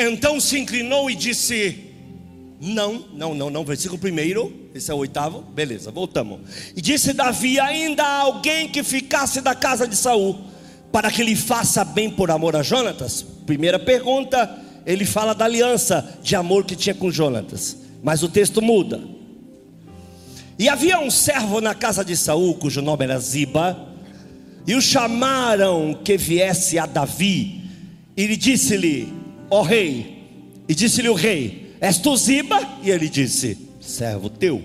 Então se inclinou e disse: Não, não, não, não. Versículo primeiro, esse é o oitavo. Beleza, voltamos. E disse Davi: Ainda há alguém que ficasse da casa de Saul, para que lhe faça bem por amor a Jonatas? Primeira pergunta, ele fala da aliança de amor que tinha com Jonatas. Mas o texto muda. E havia um servo na casa de Saul, cujo nome era Ziba, e o chamaram que viesse a Davi, e lhe disse-lhe: Ó rei, e disse-lhe o rei: És tu Ziba? E ele disse: Servo teu.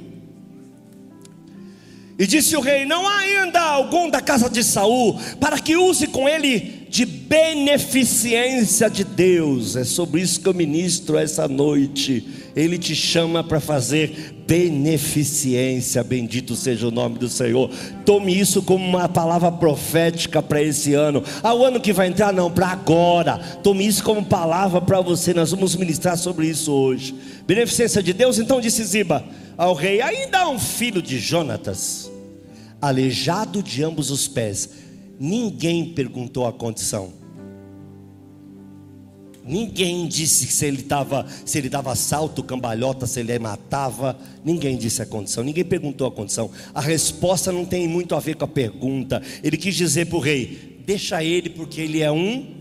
E disse o rei: Não há ainda algum da casa de Saul para que use com ele de beneficência de Deus. É sobre isso que eu ministro essa noite. Ele te chama para fazer beneficência. Bendito seja o nome do Senhor. Tome isso como uma palavra profética para esse ano. Ah, o ano que vai entrar, não, para agora. Tome isso como palavra para você. Nós vamos ministrar sobre isso hoje. Beneficência de Deus, então disse Ziba ao rei: Ainda há um filho de Jonatas, aleijado de ambos os pés. Ninguém perguntou a condição. Ninguém disse se ele estava, se ele dava salto, cambalhota, se ele matava. Ninguém disse a condição. Ninguém perguntou a condição. A resposta não tem muito a ver com a pergunta. Ele quis dizer para o rei: deixa ele porque ele é um,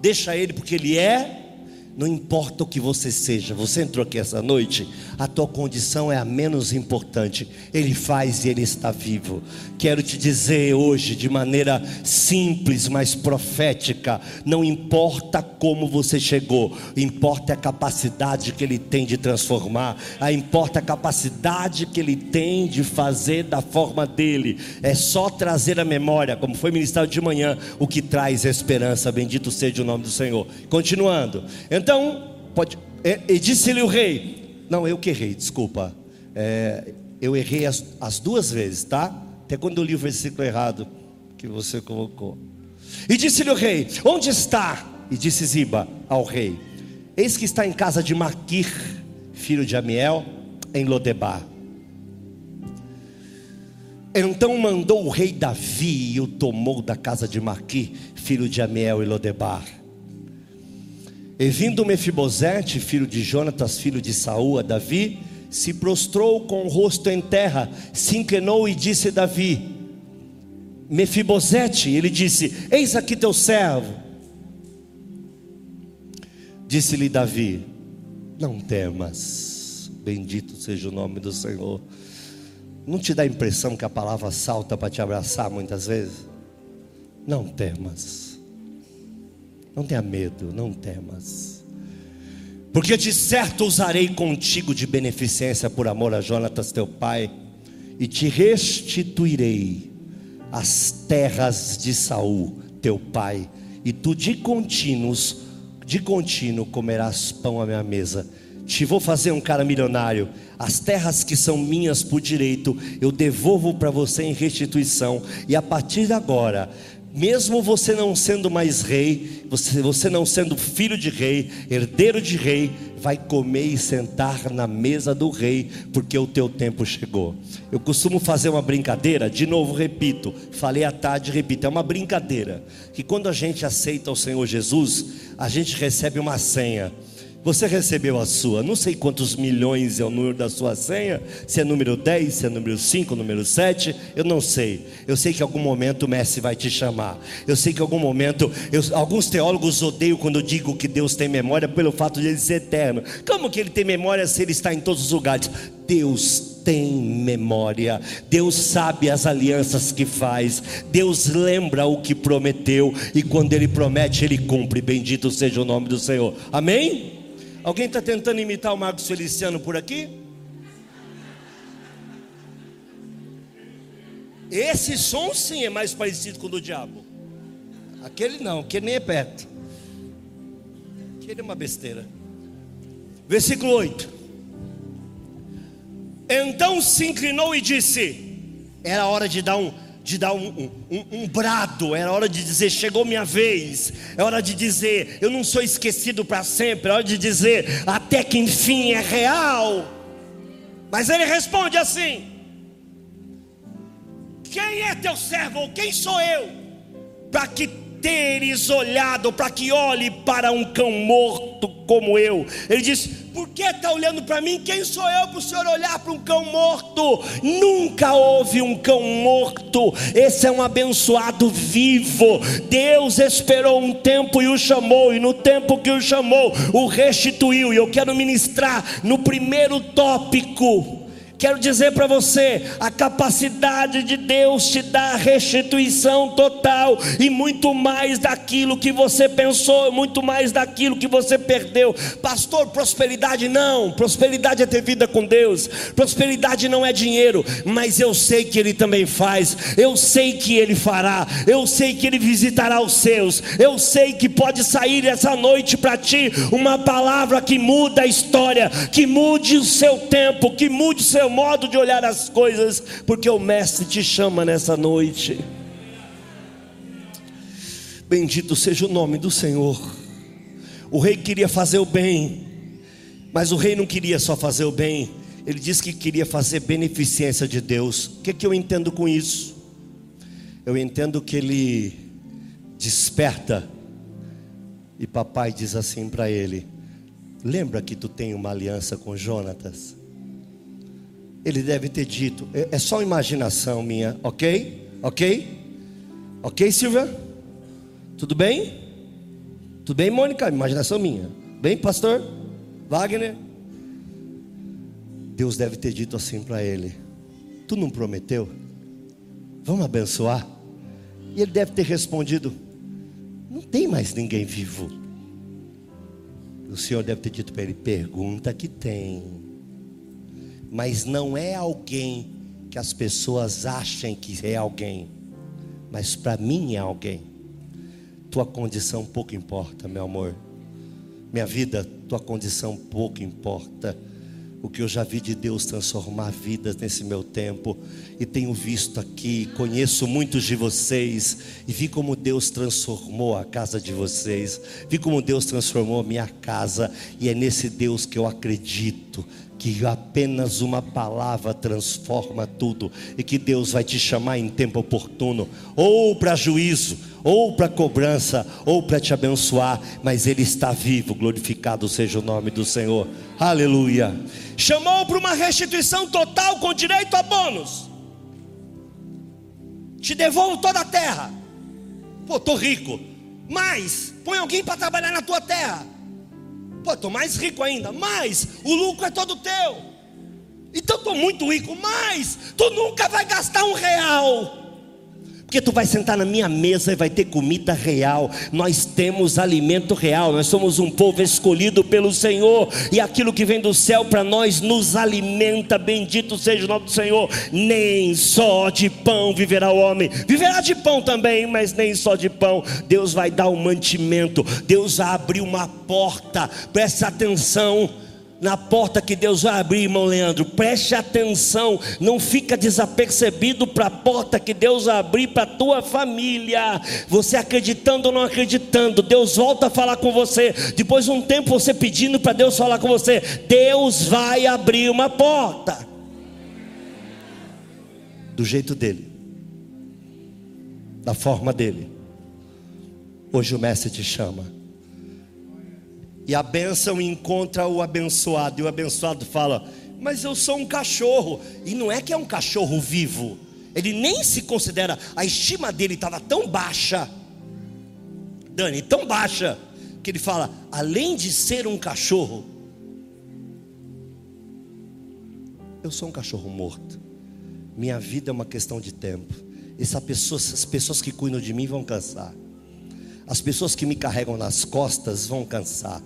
deixa ele porque ele é não importa o que você seja, você entrou aqui essa noite, a tua condição é a menos importante. Ele faz e ele está vivo. Quero te dizer hoje, de maneira simples, mas profética: não importa como você chegou, importa a capacidade que ele tem de transformar, importa a capacidade que ele tem de fazer da forma dele. É só trazer a memória, como foi ministrado de manhã, o que traz esperança. Bendito seja o nome do Senhor. Continuando. Então, pode, é, e disse-lhe o rei: Não, eu que errei, desculpa. É, eu errei as, as duas vezes, tá? Até quando eu li o versículo errado que você colocou. E disse-lhe o rei: Onde está? E disse Ziba ao rei: Eis que está em casa de Maquir, filho de Amiel, em Lodebar. Então mandou o rei Davi e o tomou da casa de Maquir, filho de Amiel e Lodebar. E vindo Mefibosete, filho de Jonatas, filho de Saul, a Davi, se prostrou com o rosto em terra, se inclinou e disse a Davi: Mefibosete, ele disse: Eis aqui teu servo. Disse-lhe Davi: Não temas, bendito seja o nome do Senhor. Não te dá a impressão que a palavra salta para te abraçar muitas vezes? Não temas. Não tenha medo, não temas. Porque de certo usarei contigo de beneficência por amor a Jonatas teu pai, e te restituirei as terras de Saul teu pai, e tu de contínuos, de contínuo comerás pão à minha mesa. Te vou fazer um cara milionário. As terras que são minhas por direito, eu devolvo para você em restituição. E a partir de agora, mesmo você não sendo mais rei, você, você não sendo filho de rei, herdeiro de rei, vai comer e sentar na mesa do rei, porque o teu tempo chegou. Eu costumo fazer uma brincadeira, de novo repito, falei à tarde, repito, é uma brincadeira, que quando a gente aceita o Senhor Jesus, a gente recebe uma senha. Você recebeu a sua, não sei quantos milhões é o número da sua senha, se é número 10, se é número 5, número 7, eu não sei. Eu sei que em algum momento o Messi vai te chamar. Eu sei que em algum momento, eu, alguns teólogos odeiam quando eu digo que Deus tem memória pelo fato de ele ser eterno. Como que ele tem memória se ele está em todos os lugares? Deus tem memória, Deus sabe as alianças que faz, Deus lembra o que prometeu, e quando Ele promete, Ele cumpre. Bendito seja o nome do Senhor. Amém? Alguém está tentando imitar o Marcos Feliciano por aqui? Esse som sim é mais parecido com o do diabo. Aquele não, aquele nem é perto. Aquele é uma besteira. Versículo 8. Então se inclinou e disse: Era hora de dar um de dar um, um, um, brado, era hora de dizer: chegou minha vez, é hora de dizer: eu não sou esquecido para sempre, é hora de dizer: até que enfim é real. Mas ele responde assim: Quem é teu servo, quem sou eu, para que teres olhado para que olhe para um cão morto como eu. Ele diz: Por que está olhando para mim? Quem sou eu para o senhor olhar para um cão morto? Nunca houve um cão morto. Esse é um abençoado vivo. Deus esperou um tempo e o chamou, e no tempo que o chamou, o restituiu. E eu quero ministrar no primeiro tópico Quero dizer para você, a capacidade de Deus te dá restituição total e muito mais daquilo que você pensou, muito mais daquilo que você perdeu. Pastor, prosperidade não, prosperidade é ter vida com Deus. Prosperidade não é dinheiro, mas eu sei que ele também faz. Eu sei que ele fará. Eu sei que ele visitará os seus. Eu sei que pode sair essa noite para ti uma palavra que muda a história, que mude o seu tempo, que mude o seu modo de olhar as coisas, porque o Mestre te chama nessa noite. Bendito seja o nome do Senhor. O rei queria fazer o bem, mas o rei não queria só fazer o bem, ele disse que queria fazer beneficência de Deus. O que, é que eu entendo com isso? Eu entendo que ele desperta e papai diz assim para ele: Lembra que tu tem uma aliança com Jonatas? Ele deve ter dito, é, é só imaginação minha, ok? Ok? Ok, Silvia? Tudo bem? Tudo bem, Mônica? Imaginação minha. Bem, pastor? Wagner? Deus deve ter dito assim para ele: Tu não prometeu? Vamos abençoar? E ele deve ter respondido: Não tem mais ninguém vivo. O Senhor deve ter dito para ele: Pergunta que tem mas não é alguém que as pessoas achem que é alguém, mas para mim é alguém. Tua condição pouco importa, meu amor. Minha vida, tua condição pouco importa. O que eu já vi de Deus transformar vidas nesse meu tempo, e tenho visto aqui, conheço muitos de vocês, e vi como Deus transformou a casa de vocês, vi como Deus transformou a minha casa, e é nesse Deus que eu acredito, que apenas uma palavra transforma tudo e que Deus vai te chamar em tempo oportuno, ou para juízo, ou para cobrança, ou para te abençoar, mas Ele está vivo, glorificado seja o nome do Senhor, aleluia. Chamou para uma restituição total com direito a bônus, te devolvo toda a terra, pô, estou rico, mas põe alguém para trabalhar na tua terra Pô, estou mais rico ainda, mas o lucro é todo teu. Então estou muito rico, mas tu nunca vai gastar um real. Porque tu vai sentar na minha mesa e vai ter comida real. Nós temos alimento real. Nós somos um povo escolhido pelo Senhor. E aquilo que vem do céu para nós nos alimenta. Bendito seja o nome do Senhor. Nem só de pão viverá o homem. Viverá de pão também, mas nem só de pão. Deus vai dar o um mantimento. Deus vai abrir uma porta. Presta atenção na porta que Deus vai abrir, irmão Leandro, preste atenção, não fica desapercebido para a porta que Deus vai abrir para a tua família. Você acreditando ou não acreditando, Deus volta a falar com você. Depois de um tempo você pedindo para Deus falar com você, Deus vai abrir uma porta. Do jeito dele. Da forma dele. Hoje o mestre te chama e a bênção encontra o abençoado. E o abençoado fala: Mas eu sou um cachorro. E não é que é um cachorro vivo. Ele nem se considera. A estima dele estava tão baixa. Dani, tão baixa. Que ele fala: Além de ser um cachorro, eu sou um cachorro morto. Minha vida é uma questão de tempo. Essa pessoa, as pessoas que cuidam de mim vão cansar. As pessoas que me carregam nas costas vão cansar.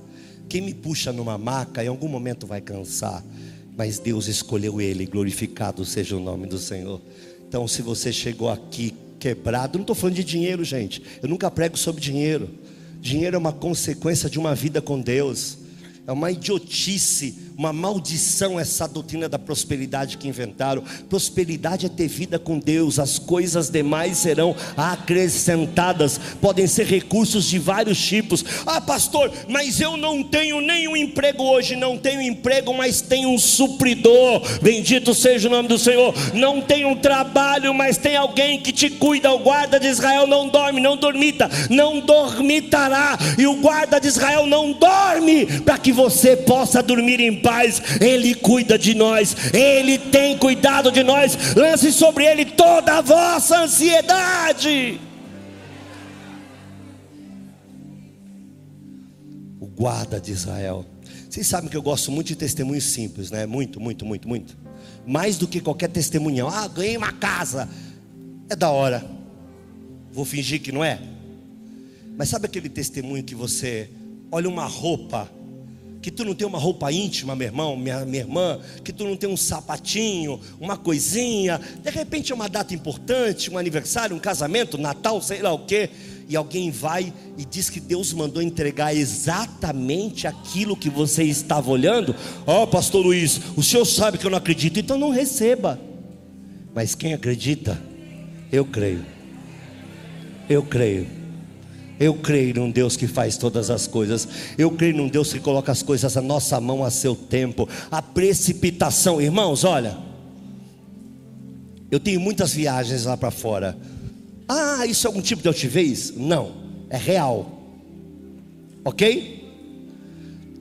Quem me puxa numa maca, em algum momento vai cansar. Mas Deus escolheu ele, glorificado seja o nome do Senhor. Então, se você chegou aqui quebrado, não estou falando de dinheiro, gente. Eu nunca prego sobre dinheiro. Dinheiro é uma consequência de uma vida com Deus. É uma idiotice uma maldição essa doutrina da prosperidade que inventaram. Prosperidade é ter vida com Deus, as coisas demais serão acrescentadas. Podem ser recursos de vários tipos. Ah, pastor, mas eu não tenho nenhum emprego hoje, não tenho emprego, mas tenho um supridor. Bendito seja o nome do Senhor. Não tenho trabalho, mas tem alguém que te cuida. O guarda de Israel não dorme, não dormita, não dormitará. E o guarda de Israel não dorme para que você possa dormir em paz. Ele cuida de nós, ele tem cuidado de nós. Lance sobre ele toda a vossa ansiedade. O guarda de Israel. Vocês sabem que eu gosto muito de testemunhos simples, né? Muito, muito, muito, muito. Mais do que qualquer testemunhão. Ah, ganhei uma casa. É da hora. Vou fingir que não é. Mas sabe aquele testemunho que você olha uma roupa que tu não tem uma roupa íntima, meu irmão, minha, minha irmã, que tu não tem um sapatinho, uma coisinha, de repente é uma data importante, um aniversário, um casamento, Natal, sei lá o que, e alguém vai e diz que Deus mandou entregar exatamente aquilo que você estava olhando. Ó, oh, pastor Luiz, o senhor sabe que eu não acredito, então não receba. Mas quem acredita, eu creio. Eu creio. Eu creio num Deus que faz todas as coisas. Eu creio num Deus que coloca as coisas à nossa mão a seu tempo. A precipitação, irmãos, olha. Eu tenho muitas viagens lá para fora. Ah, isso é algum tipo de altivez? Não, é real. Ok?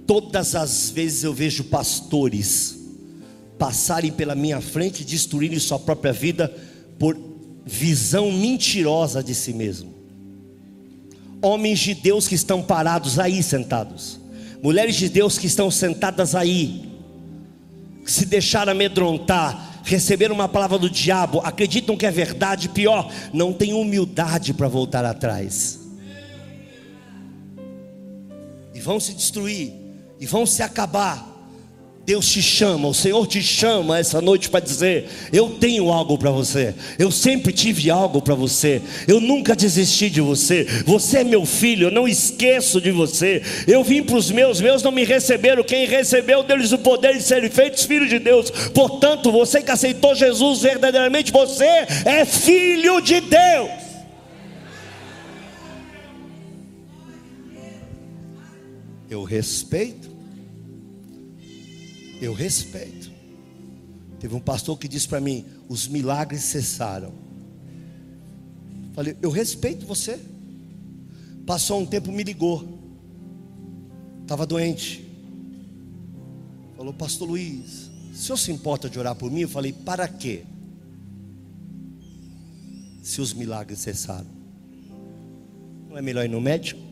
Todas as vezes eu vejo pastores passarem pela minha frente destruírem sua própria vida por visão mentirosa de si mesmo homens de Deus que estão parados aí sentados, mulheres de Deus que estão sentadas aí, que se deixaram amedrontar, receberam uma palavra do diabo, acreditam que é verdade, pior, não tem humildade para voltar atrás, e vão se destruir, e vão se acabar, Deus te chama, o Senhor te chama essa noite para dizer: Eu tenho algo para você, eu sempre tive algo para você, eu nunca desisti de você, você é meu filho, eu não esqueço de você. Eu vim para os meus, meus não me receberam, quem recebeu deles o poder de serem feitos filhos de Deus. Portanto, você que aceitou Jesus verdadeiramente, você é filho de Deus. Eu respeito eu respeito. Teve um pastor que disse para mim: os milagres cessaram. Falei, eu respeito você. Passou um tempo, me ligou. Estava doente. Falou, Pastor Luiz, o senhor se importa de orar por mim? Eu falei, para quê? Se os milagres cessaram. Não é melhor ir no médico?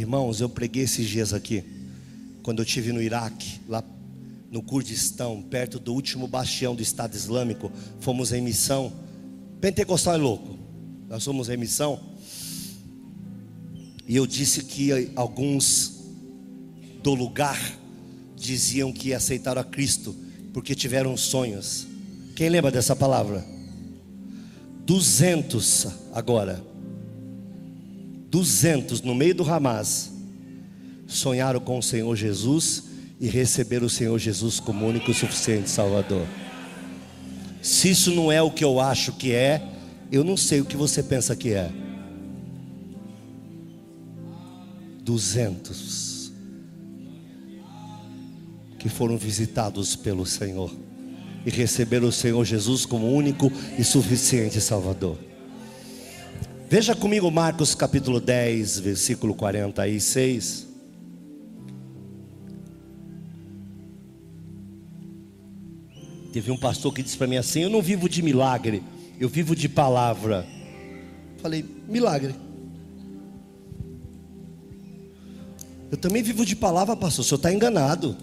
Irmãos, eu preguei esses dias aqui, quando eu estive no Iraque, lá no Kurdistão, perto do último bastião do Estado Islâmico, fomos em missão. Pentecostal é louco, nós fomos em missão. E eu disse que alguns do lugar diziam que aceitaram a Cristo porque tiveram sonhos. Quem lembra dessa palavra? Duzentos agora 200 no meio do Hamas sonharam com o Senhor Jesus e receberam o Senhor Jesus como único e suficiente Salvador. Se isso não é o que eu acho que é, eu não sei o que você pensa que é. 200 que foram visitados pelo Senhor e receberam o Senhor Jesus como único e suficiente Salvador. Veja comigo Marcos capítulo 10, versículo 46. Teve um pastor que disse para mim assim: Eu não vivo de milagre, eu vivo de palavra. Falei, milagre. Eu também vivo de palavra, pastor. O senhor está enganado.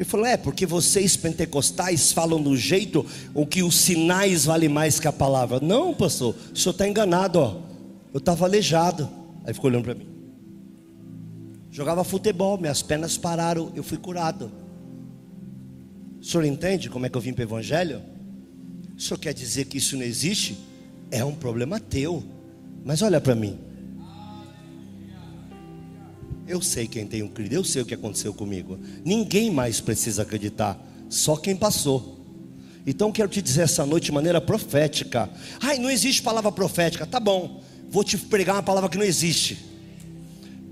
Ele falou: É, porque vocês pentecostais falam do jeito o que os sinais valem mais que a palavra. Não, pastor, o senhor está enganado, ó. Eu estava aleijado. Aí ficou olhando para mim. Jogava futebol, minhas pernas pararam, eu fui curado. O senhor entende como é que eu vim para o Evangelho? O senhor quer dizer que isso não existe? É um problema teu. Mas olha para mim. Eu sei quem tem um eu sei o que aconteceu comigo. Ninguém mais precisa acreditar, só quem passou. Então quero te dizer essa noite de maneira profética. Ai, não existe palavra profética. Tá bom, vou te pregar uma palavra que não existe.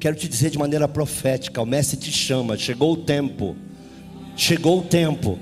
Quero te dizer de maneira profética: o Mestre te chama, chegou o tempo. Chegou o tempo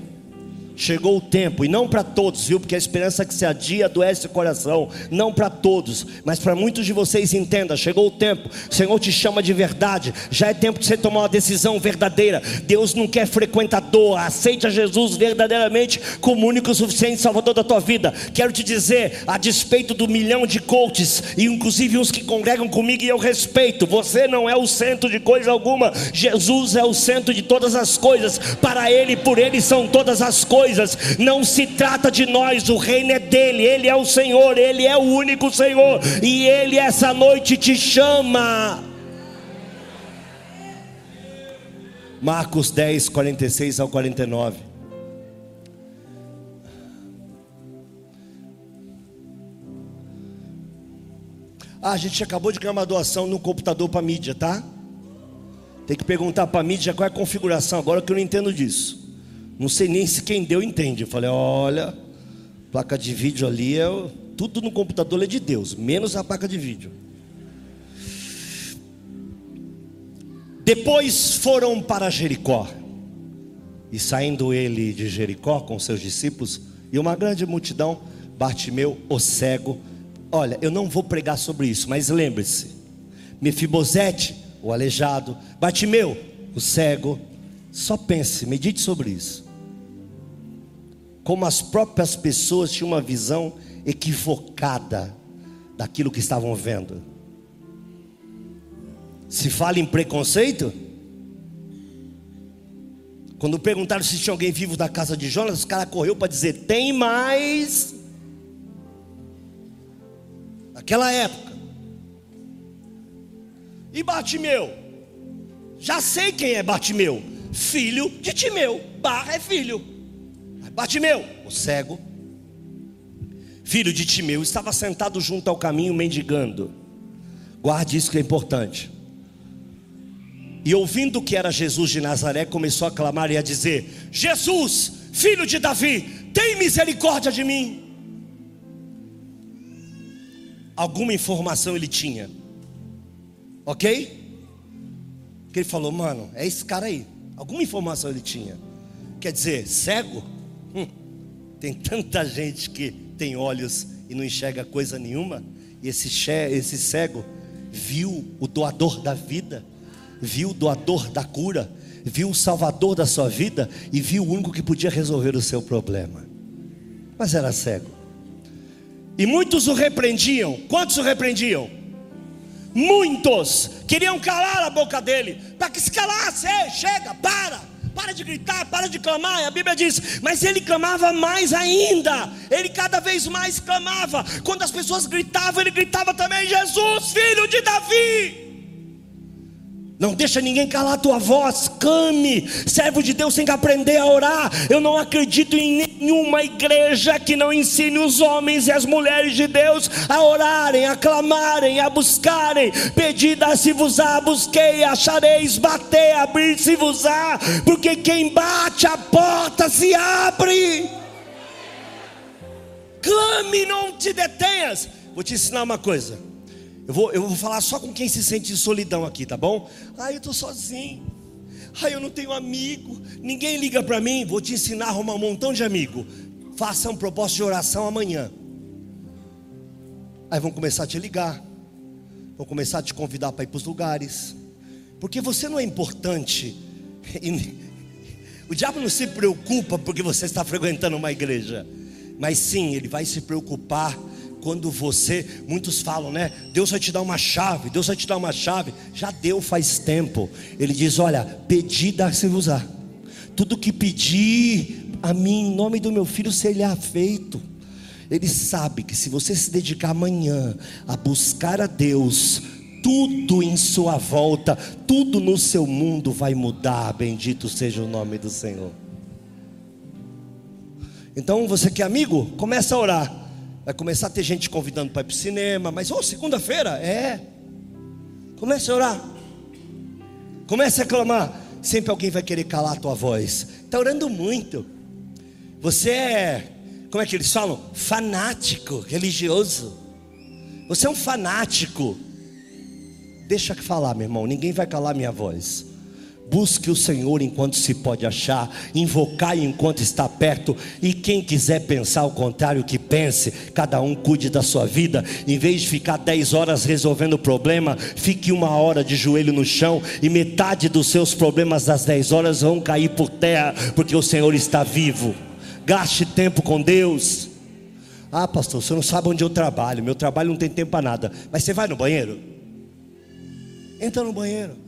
Chegou o tempo, e não para todos, viu? Porque a esperança que se adia adoece o coração. Não para todos, mas para muitos de vocês, entenda: chegou o tempo. O Senhor te chama de verdade. Já é tempo de você tomar uma decisão verdadeira. Deus não quer frequentador. Aceite a Jesus verdadeiramente como único suficiente Salvador da tua vida. Quero te dizer, a despeito do milhão de coaches, e inclusive uns que congregam comigo e eu respeito, você não é o centro de coisa alguma. Jesus é o centro de todas as coisas. Para Ele, por Ele são todas as coisas. Não se trata de nós, o reino é dele, ele é o Senhor, ele é o único Senhor, e ele essa noite te chama. Marcos 10, 46 ao 49. Ah, a gente acabou de ganhar uma doação no computador para mídia, tá? Tem que perguntar para mídia qual é a configuração agora que eu não entendo disso. Não sei nem se quem deu entende. Eu falei: olha, placa de vídeo ali, é, tudo no computador é de Deus, menos a placa de vídeo. Depois foram para Jericó. E saindo ele de Jericó com seus discípulos e uma grande multidão, Bartimeu, o cego. Olha, eu não vou pregar sobre isso, mas lembre-se: Mefibosete, o aleijado, Bartimeu, o cego. Só pense, medite sobre isso como as próprias pessoas tinham uma visão equivocada daquilo que estavam vendo. Se fala em preconceito, quando perguntaram se tinha alguém vivo da casa de Jonas, os caras correu para dizer: tem mais. Naquela época. E Batimeu? Já sei quem é Batimeu. Filho de Timeu. Barra é filho. Bartimeu, o cego, filho de Timeu, estava sentado junto ao caminho mendigando. Guarde isso que é importante. E ouvindo que era Jesus de Nazaré, começou a clamar e a dizer: Jesus, filho de Davi, tem misericórdia de mim. Alguma informação ele tinha, ok? Que ele falou, mano, é esse cara aí. Alguma informação ele tinha. Quer dizer, cego? Hum, tem tanta gente que tem olhos e não enxerga coisa nenhuma, e esse, esse cego viu o doador da vida, viu o doador da cura, viu o salvador da sua vida e viu o único que podia resolver o seu problema. Mas era cego. E muitos o repreendiam. Quantos o repreendiam? Muitos queriam calar a boca dele, para que se calasse, chega, para para de gritar, para de clamar. E a Bíblia diz: Mas ele clamava mais ainda, ele cada vez mais clamava. Quando as pessoas gritavam, ele gritava também: Jesus, filho de Davi. Não deixa ninguém calar a tua voz, clame, servo de Deus tem que aprender a orar. Eu não acredito em nenhuma igreja que não ensine os homens e as mulheres de Deus a orarem, a clamarem, a buscarem. Pedida se vos á, busquei, achareis, bater, abrir se vos á, porque quem bate a porta se abre. Clame, não te detenhas. Vou te ensinar uma coisa. Eu vou, eu vou falar só com quem se sente de solidão aqui, tá bom? Ah, eu estou sozinho. Ah, eu não tenho amigo. Ninguém liga para mim. Vou te ensinar a arrumar um montão de amigo. Faça um propósito de oração amanhã. Aí vão começar a te ligar. Vão começar a te convidar para ir para os lugares. Porque você não é importante. O diabo não se preocupa porque você está frequentando uma igreja. Mas sim, ele vai se preocupar quando você, muitos falam, né? Deus vai te dar uma chave, Deus vai te dar uma chave. Já deu faz tempo. Ele diz: Olha, pedi, dá-se usar. Tudo que pedir a mim, em nome do meu filho, será feito. Ele sabe que se você se dedicar amanhã a buscar a Deus, tudo em sua volta, tudo no seu mundo vai mudar. Bendito seja o nome do Senhor. Então, você que é amigo, começa a orar. Vai começar a ter gente convidando para ir para o cinema, mas oh, segunda-feira? É. Comece a orar. Comece a clamar. Sempre alguém vai querer calar a tua voz. Está orando muito. Você é, como é que eles falam? Fanático, religioso. Você é um fanático. Deixa que falar, meu irmão. Ninguém vai calar minha voz. Busque o Senhor enquanto se pode achar, invocai enquanto está perto, e quem quiser pensar o contrário, que pense, cada um cuide da sua vida, em vez de ficar 10 horas resolvendo o problema, fique uma hora de joelho no chão, e metade dos seus problemas das 10 horas vão cair por terra, porque o Senhor está vivo. Gaste tempo com Deus. Ah, pastor, você não sabe onde eu trabalho, meu trabalho não tem tempo para nada, mas você vai no banheiro? Entra no banheiro.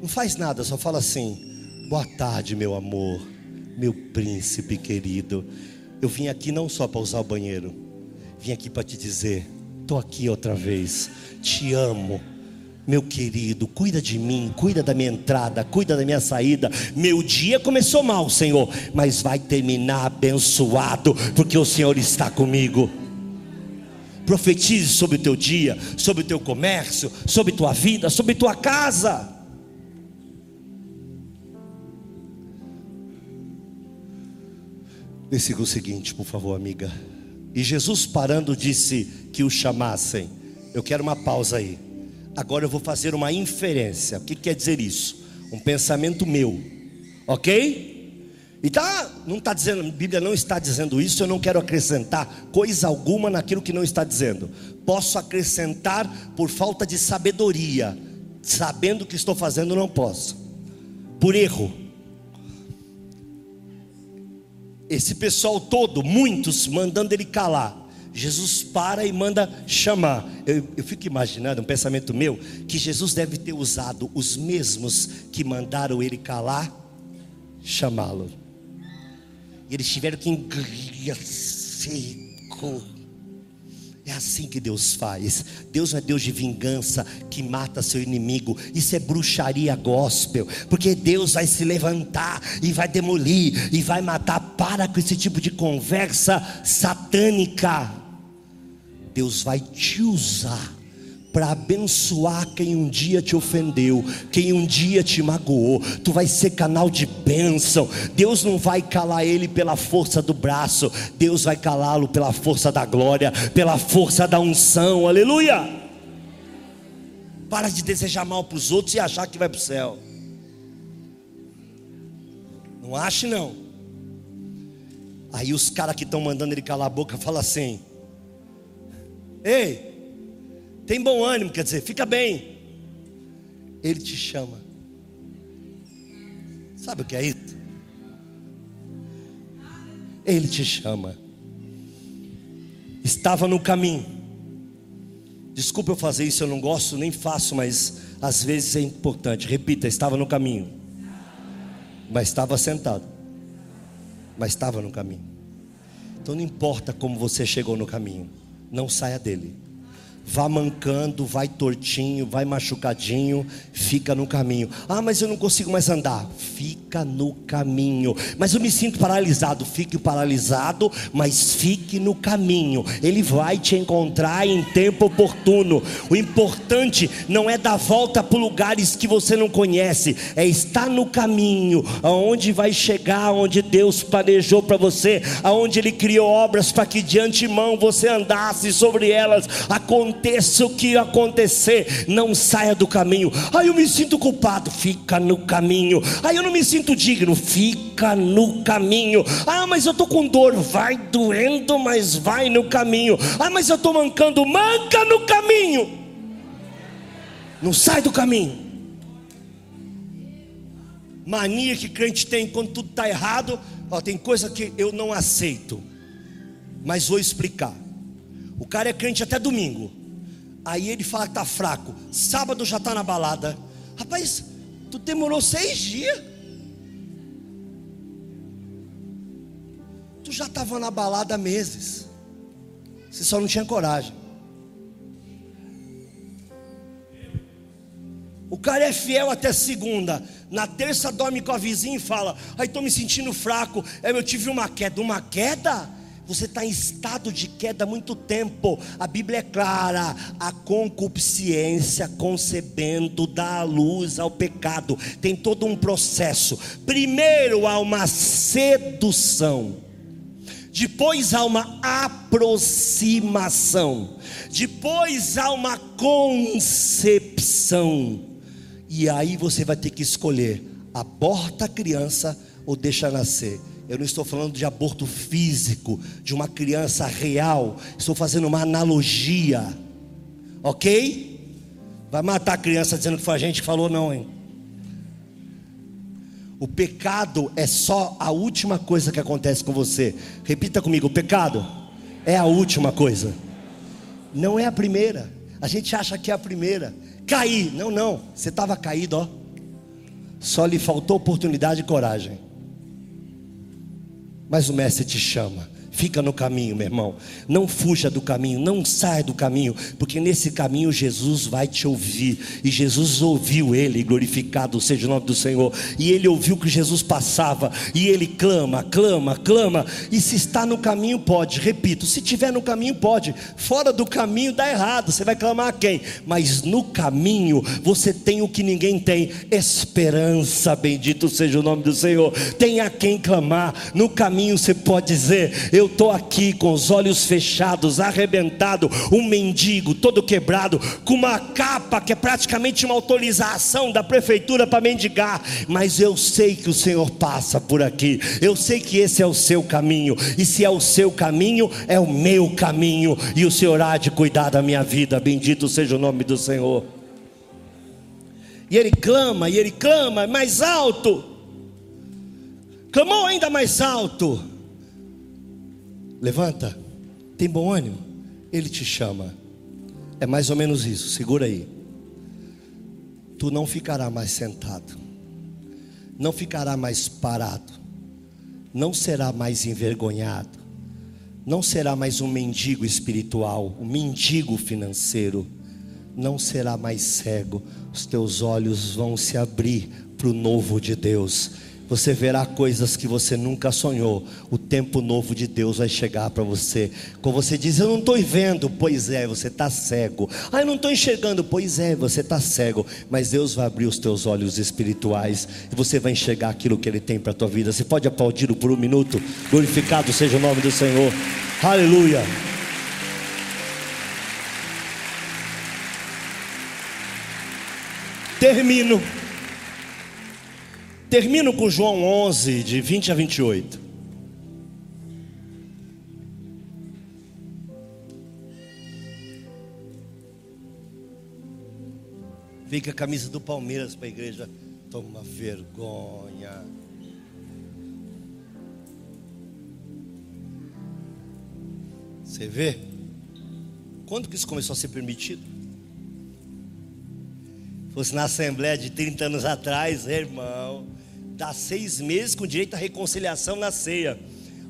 Não faz nada, só fala assim: Boa tarde, meu amor, meu príncipe querido. Eu vim aqui não só para usar o banheiro, vim aqui para te dizer: Estou aqui outra vez, te amo. Meu querido, cuida de mim, cuida da minha entrada, cuida da minha saída. Meu dia começou mal, Senhor, mas vai terminar abençoado, porque o Senhor está comigo profetize sobre o teu dia, sobre o teu comércio, sobre tua vida, sobre tua casa. Versículo seguinte, por favor, amiga. E Jesus parando disse que o chamassem. Eu quero uma pausa aí. Agora eu vou fazer uma inferência. O que quer dizer isso? Um pensamento meu. Ok? E tá, não está dizendo, a Bíblia não está dizendo isso, eu não quero acrescentar coisa alguma naquilo que não está dizendo. Posso acrescentar por falta de sabedoria, sabendo o que estou fazendo, não posso. Por erro esse pessoal todo, muitos, mandando ele calar. Jesus para e manda chamar. Eu, eu, fico imaginando, um pensamento meu, que Jesus deve ter usado os mesmos que mandaram ele calar, chamá-lo. E eles tiveram que engolir seco é assim que Deus faz. Deus não é Deus de vingança que mata seu inimigo. Isso é bruxaria gospel. Porque Deus vai se levantar e vai demolir e vai matar. Para com esse tipo de conversa satânica. Deus vai te usar para abençoar quem um dia te ofendeu, quem um dia te magoou. Tu vai ser canal de bênção. Deus não vai calar ele pela força do braço, Deus vai calá-lo pela força da glória, pela força da unção. Aleluia! Para de desejar mal para os outros e achar que vai para o céu. Não ache não. Aí os caras que estão mandando ele calar a boca falam assim: Ei, tem bom ânimo, quer dizer, fica bem. Ele te chama. Sabe o que é isso? Ele te chama. Estava no caminho. Desculpa eu fazer isso, eu não gosto, nem faço, mas às vezes é importante. Repita, estava no caminho. Mas estava sentado. Mas estava no caminho. Então não importa como você chegou no caminho, não saia dele vá mancando, vai tortinho, vai machucadinho, fica no caminho. Ah, mas eu não consigo mais andar. Fica no caminho. Mas eu me sinto paralisado. Fique paralisado, mas fique no caminho. Ele vai te encontrar em tempo oportuno. O importante não é dar volta por lugares que você não conhece, é estar no caminho, aonde vai chegar, onde Deus planejou para você, aonde Ele criou obras para que de antemão você andasse sobre elas. Acontece aconteça o que acontecer, não saia do caminho. Aí eu me sinto culpado, fica no caminho. Aí eu não me sinto digno, fica no caminho. Ah, mas eu estou com dor, vai doendo, mas vai no caminho. Ah, mas eu estou mancando, manca no caminho. Não sai do caminho. Mania que crente tem quando tudo está errado. Ó, tem coisa que eu não aceito, mas vou explicar. O cara é crente até domingo. Aí ele fala que está fraco. Sábado já está na balada. Rapaz, tu demorou seis dias. Tu já estava na balada há meses. Você só não tinha coragem. O cara é fiel até segunda. Na terça dorme com a vizinha e fala: Ai, estou me sentindo fraco. Eu tive uma queda. Uma queda? Você está em estado de queda há muito tempo. A Bíblia é clara: a concupiscência concebendo dá luz ao pecado. Tem todo um processo. Primeiro há uma sedução, depois há uma aproximação, depois há uma concepção. E aí você vai ter que escolher: aborta a criança ou deixa nascer. Eu não estou falando de aborto físico, de uma criança real. Estou fazendo uma analogia. Ok? Vai matar a criança dizendo que foi a gente que falou, não, hein? O pecado é só a última coisa que acontece com você. Repita comigo: o pecado é a última coisa. Não é a primeira. A gente acha que é a primeira. Cair. Não, não. Você estava caído, ó. Só lhe faltou oportunidade e coragem. Mas o Mestre te chama. Fica no caminho, meu irmão. Não fuja do caminho, não saia do caminho, porque nesse caminho Jesus vai te ouvir. E Jesus ouviu ele, glorificado seja o nome do Senhor. E ele ouviu que Jesus passava, e ele clama, clama, clama. E se está no caminho, pode. Repito, se estiver no caminho, pode. Fora do caminho dá errado. Você vai clamar a quem? Mas no caminho você tem o que ninguém tem: esperança. Bendito seja o nome do Senhor. Tem a quem clamar. No caminho você pode dizer: Eu estou aqui com os olhos fechados, arrebentado, um mendigo todo quebrado, com uma capa que é praticamente uma autorização da prefeitura para mendigar, mas eu sei que o Senhor passa por aqui, eu sei que esse é o seu caminho, e se é o seu caminho, é o meu caminho, e o Senhor há de cuidar da minha vida, bendito seja o nome do Senhor. E ele clama, e ele clama mais alto, clamou ainda mais alto. Levanta, tem bom ânimo, Ele te chama. É mais ou menos isso, segura aí. Tu não ficará mais sentado, não ficará mais parado, não será mais envergonhado, não será mais um mendigo espiritual, um mendigo financeiro, não será mais cego, os teus olhos vão se abrir para o novo de Deus você verá coisas que você nunca sonhou. O tempo novo de Deus vai chegar para você. Quando você diz, Eu não estou vendo, pois é, você está cego. Ah, eu não estou enxergando, pois é, você está cego. Mas Deus vai abrir os teus olhos espirituais e você vai enxergar aquilo que Ele tem para a tua vida. Você pode aplaudir por um minuto. Glorificado seja o nome do Senhor. Aleluia. Termino. Termino com João 11, de 20 a 28. Vem com a camisa do Palmeiras para a igreja. Toma vergonha. Você vê? Quando que isso começou a ser permitido? Fosse na Assembleia de 30 anos atrás, irmão dá seis meses com direito à reconciliação na ceia.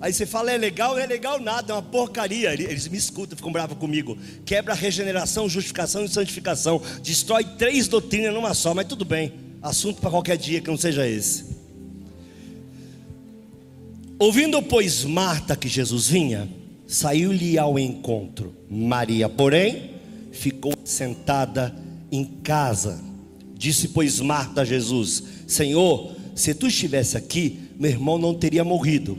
Aí você fala, é legal, não é legal nada, é uma porcaria. Eles me escutam, ficam bravos comigo. Quebra a regeneração, justificação e santificação. Destrói três doutrinas numa só, mas tudo bem. Assunto para qualquer dia que não seja esse. Ouvindo, pois, Marta que Jesus vinha, saiu-lhe ao encontro. Maria, porém, ficou sentada em casa. Disse, pois, Marta a Jesus: Senhor, se tu estivesse aqui, meu irmão não teria morrido.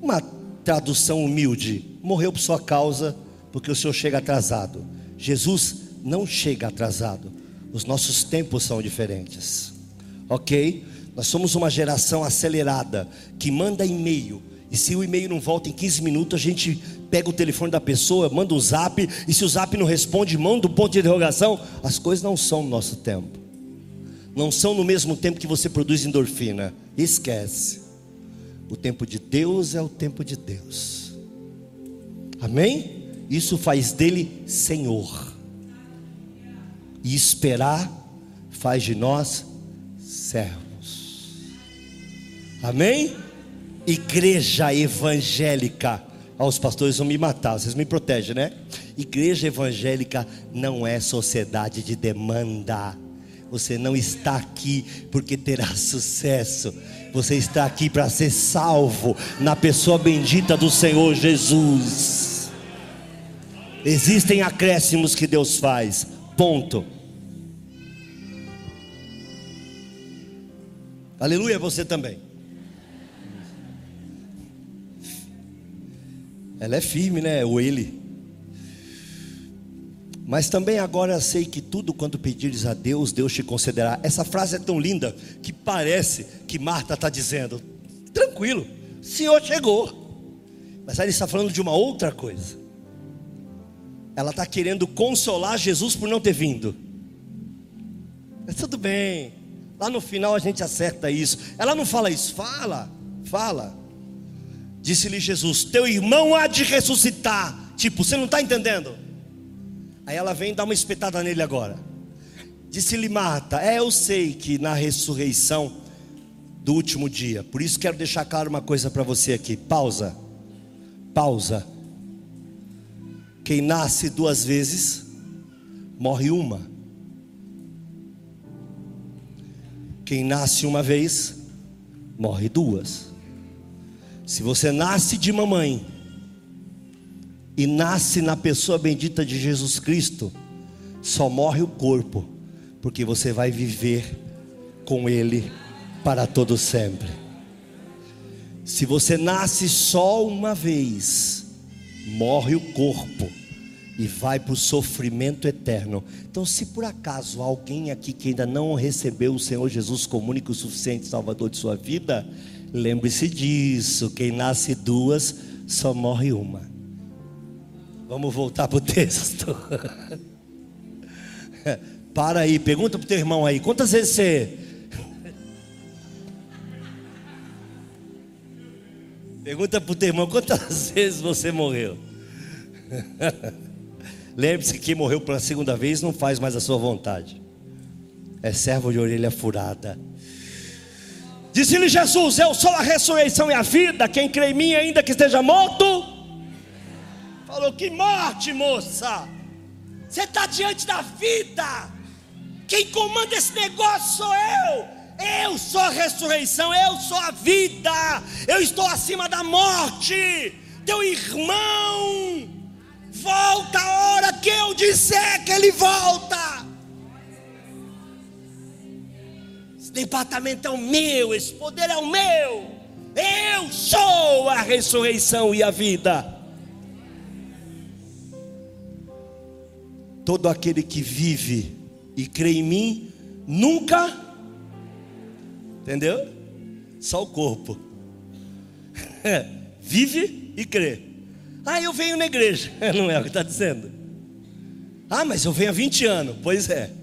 Uma tradução humilde: morreu por sua causa, porque o Senhor chega atrasado. Jesus não chega atrasado. Os nossos tempos são diferentes. Ok? Nós somos uma geração acelerada que manda e-mail. E se o e-mail não volta em 15 minutos, a gente pega o telefone da pessoa, manda um zap. E se o zap não responde, manda um ponto de interrogação. As coisas não são no nosso tempo não são no mesmo tempo que você produz endorfina. Esquece. O tempo de Deus é o tempo de Deus. Amém? Isso faz dele Senhor. E esperar faz de nós servos. Amém? Igreja evangélica. Ah, os pastores vão me matar, vocês me protegem, né? Igreja evangélica não é sociedade de demanda Você não está aqui porque terá sucesso. Você está aqui para ser salvo na pessoa bendita do Senhor Jesus. Existem acréscimos que Deus faz. Ponto. Aleluia, você também. Ela é firme, né? O ele. Mas também agora sei que tudo quanto pedires a Deus, Deus te concederá. Essa frase é tão linda que parece que Marta está dizendo: tranquilo, o Senhor chegou. Mas aí ele está falando de uma outra coisa. Ela está querendo consolar Jesus por não ter vindo. Mas tudo bem, lá no final a gente acerta isso. Ela não fala isso, fala, fala. Disse-lhe Jesus: Teu irmão há de ressuscitar. Tipo, você não está entendendo? Aí ela vem dar uma espetada nele agora. Disse-lhe Marta: É, eu sei que na ressurreição do último dia. Por isso quero deixar claro uma coisa para você aqui. Pausa. Pausa. Quem nasce duas vezes, morre uma. Quem nasce uma vez, morre duas. Se você nasce de mamãe e nasce na pessoa bendita de Jesus Cristo, só morre o corpo, porque você vai viver com Ele para todo sempre. Se você nasce só uma vez, morre o corpo e vai para o sofrimento eterno. Então, se por acaso alguém aqui que ainda não recebeu o Senhor Jesus como único suficiente Salvador de sua vida, Lembre-se disso: quem nasce duas, só morre uma. Vamos voltar para o texto. Para aí, pergunta para o teu irmão aí: quantas vezes você. Pergunta para o teu irmão: quantas vezes você morreu? Lembre-se que morreu pela segunda vez não faz mais a sua vontade, é servo de orelha furada. Disse-lhe Jesus: Eu sou a ressurreição e a vida. Quem crê em mim, ainda que esteja morto. Falou: Que morte, moça. Você está diante da vida. Quem comanda esse negócio sou eu. Eu sou a ressurreição, eu sou a vida. Eu estou acima da morte. Teu irmão volta a hora que eu disser que ele volta. departamento é o meu, esse poder é o meu. Eu sou a ressurreição e a vida. Todo aquele que vive e crê em mim, nunca, entendeu? Só o corpo. vive e crê. Ah, eu venho na igreja. Não é o que está dizendo. Ah, mas eu venho há 20 anos. Pois é.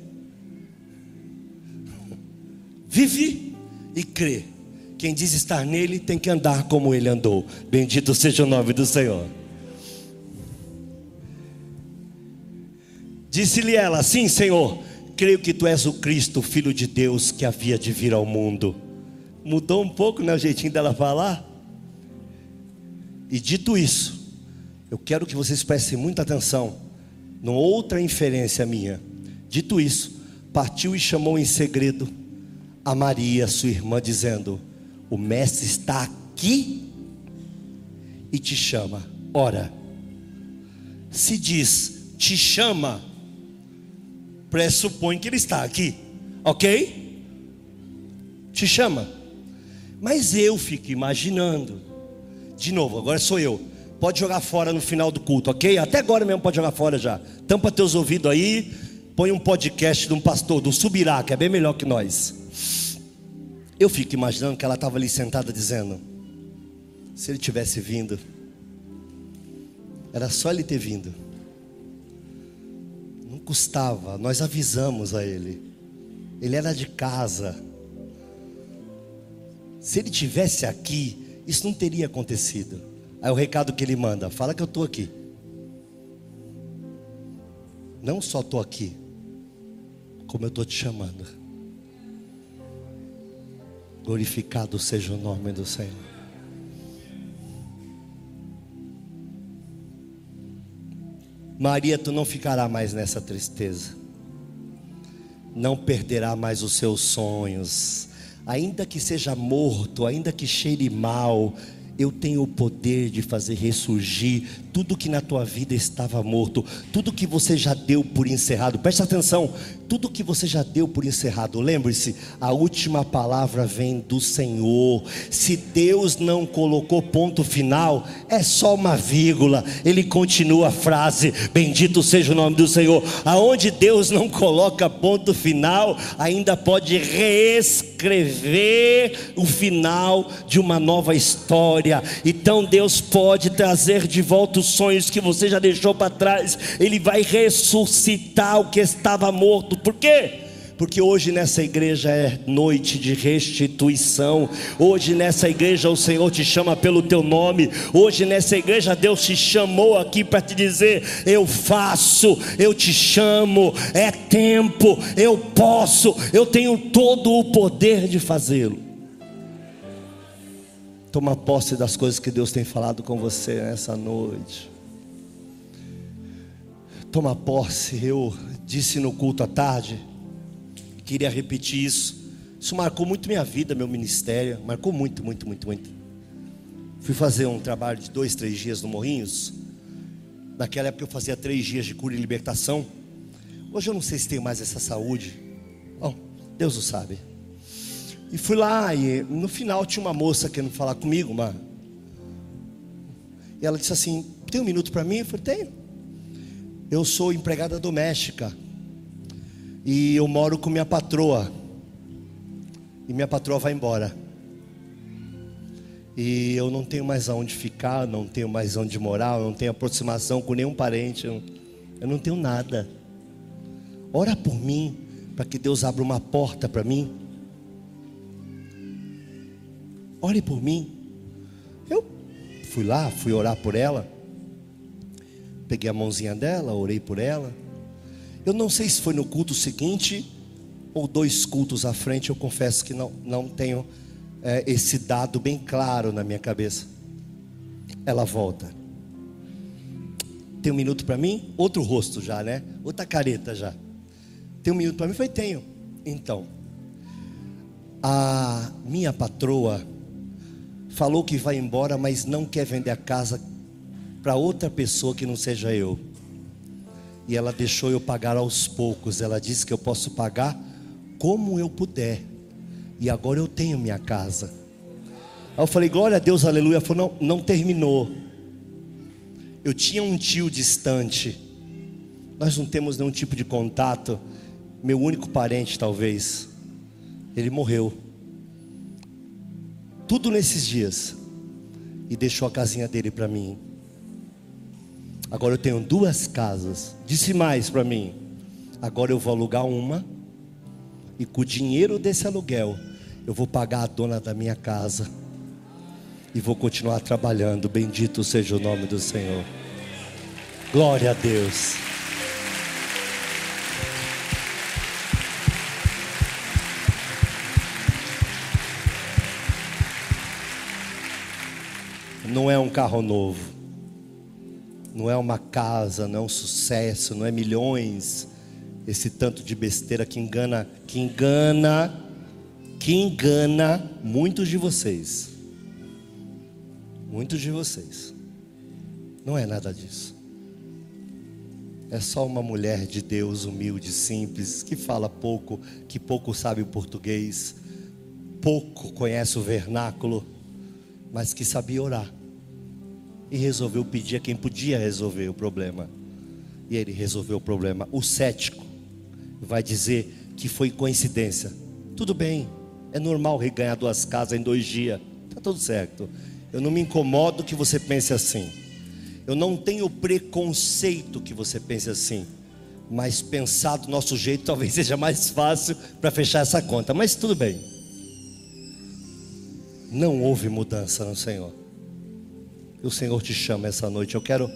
Vive e crê. Quem diz estar nele tem que andar como ele andou. Bendito seja o nome do Senhor. Disse-lhe ela: Sim, Senhor, creio que tu és o Cristo, filho de Deus, que havia de vir ao mundo. Mudou um pouco né, o jeitinho dela falar? E dito isso, eu quero que vocês prestem muita atenção numa outra inferência minha. Dito isso, partiu e chamou em segredo a Maria, sua irmã, dizendo: O mestre está aqui e te chama. Ora, se diz te chama, pressupõe que ele está aqui, ok? Te chama. Mas eu fico imaginando, de novo, agora sou eu. Pode jogar fora no final do culto, ok? Até agora mesmo pode jogar fora já. Tampa teus ouvidos aí, põe um podcast de um pastor, do Subirá, que é bem melhor que nós. Eu fico imaginando que ela estava ali sentada dizendo: se ele tivesse vindo, era só ele ter vindo. Custava, nós avisamos a ele. Ele era de casa. Se ele tivesse aqui, isso não teria acontecido. Aí o recado que ele manda: fala que eu estou aqui. Não só estou aqui, como eu estou te chamando. Glorificado seja o nome do Senhor. Maria, tu não ficará mais nessa tristeza. não perderá mais os seus sonhos, ainda que seja morto, ainda que cheire mal, eu tenho o poder de fazer ressurgir tudo que na tua vida estava morto, tudo que você já deu por encerrado. Preste atenção, tudo que você já deu por encerrado. Lembre-se, a última palavra vem do Senhor. Se Deus não colocou ponto final, é só uma vírgula. Ele continua a frase: Bendito seja o nome do Senhor. Aonde Deus não coloca ponto final, ainda pode reescrever o final de uma nova história. Então Deus pode trazer de volta os sonhos que você já deixou para trás. Ele vai ressuscitar o que estava morto por quê? Porque hoje nessa igreja é noite de restituição. Hoje nessa igreja o Senhor te chama pelo teu nome. Hoje nessa igreja Deus te chamou aqui para te dizer: Eu faço, eu te chamo, é tempo, eu posso, eu tenho todo o poder de fazê-lo. Toma posse das coisas que Deus tem falado com você nessa noite. Toma posse, eu disse no culto à tarde, queria repetir isso. Isso marcou muito minha vida, meu ministério, marcou muito, muito, muito, muito. Fui fazer um trabalho de dois, três dias no Morrinhos. Naquela época eu fazia três dias de cura e libertação. Hoje eu não sei se tenho mais essa saúde. Bom, Deus o sabe. E fui lá e no final tinha uma moça querendo falar comigo, uma. E ela disse assim: tem um minuto para mim? Eu falei: tenho. Eu sou empregada doméstica e eu moro com minha patroa. E minha patroa vai embora. E eu não tenho mais aonde ficar, não tenho mais onde morar, não tenho aproximação com nenhum parente, eu não, tenho nada. Ora por mim, para que Deus abra uma porta para mim. Ore por mim. Eu fui lá, fui orar por ela peguei a mãozinha dela, orei por ela. Eu não sei se foi no culto seguinte ou dois cultos à frente, eu confesso que não, não tenho é, esse dado bem claro na minha cabeça. Ela volta. Tem um minuto para mim? Outro rosto já, né? Outra careta já. Tem um minuto para mim? Foi, tenho. Então, a minha patroa falou que vai embora, mas não quer vender a casa para outra pessoa que não seja eu. E ela deixou eu pagar aos poucos. Ela disse que eu posso pagar como eu puder. E agora eu tenho minha casa. Aí eu falei, glória a Deus, aleluia. Ela falou, não, não terminou. Eu tinha um tio distante. Nós não temos nenhum tipo de contato. Meu único parente, talvez. Ele morreu. Tudo nesses dias. E deixou a casinha dele para mim. Agora eu tenho duas casas. Disse mais para mim. Agora eu vou alugar uma. E com o dinheiro desse aluguel, eu vou pagar a dona da minha casa. E vou continuar trabalhando. Bendito seja o nome do Senhor. Glória a Deus. Não é um carro novo não é uma casa, não é um sucesso, não é milhões, esse tanto de besteira que engana, que engana, que engana muitos de vocês. Muitos de vocês. Não é nada disso. É só uma mulher de Deus humilde, simples, que fala pouco, que pouco sabe o português, pouco conhece o vernáculo, mas que sabia orar e resolveu pedir a quem podia resolver o problema. E ele resolveu o problema. O cético vai dizer que foi coincidência. Tudo bem, é normal reganhar duas casas em dois dias. Está tudo certo. Eu não me incomodo que você pense assim. Eu não tenho preconceito que você pense assim. Mas pensar do nosso jeito talvez seja mais fácil para fechar essa conta. Mas tudo bem. Não houve mudança no Senhor o Senhor te chama essa noite. Eu quero